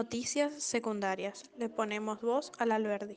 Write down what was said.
Noticias secundarias: Le ponemos voz al Alberdi.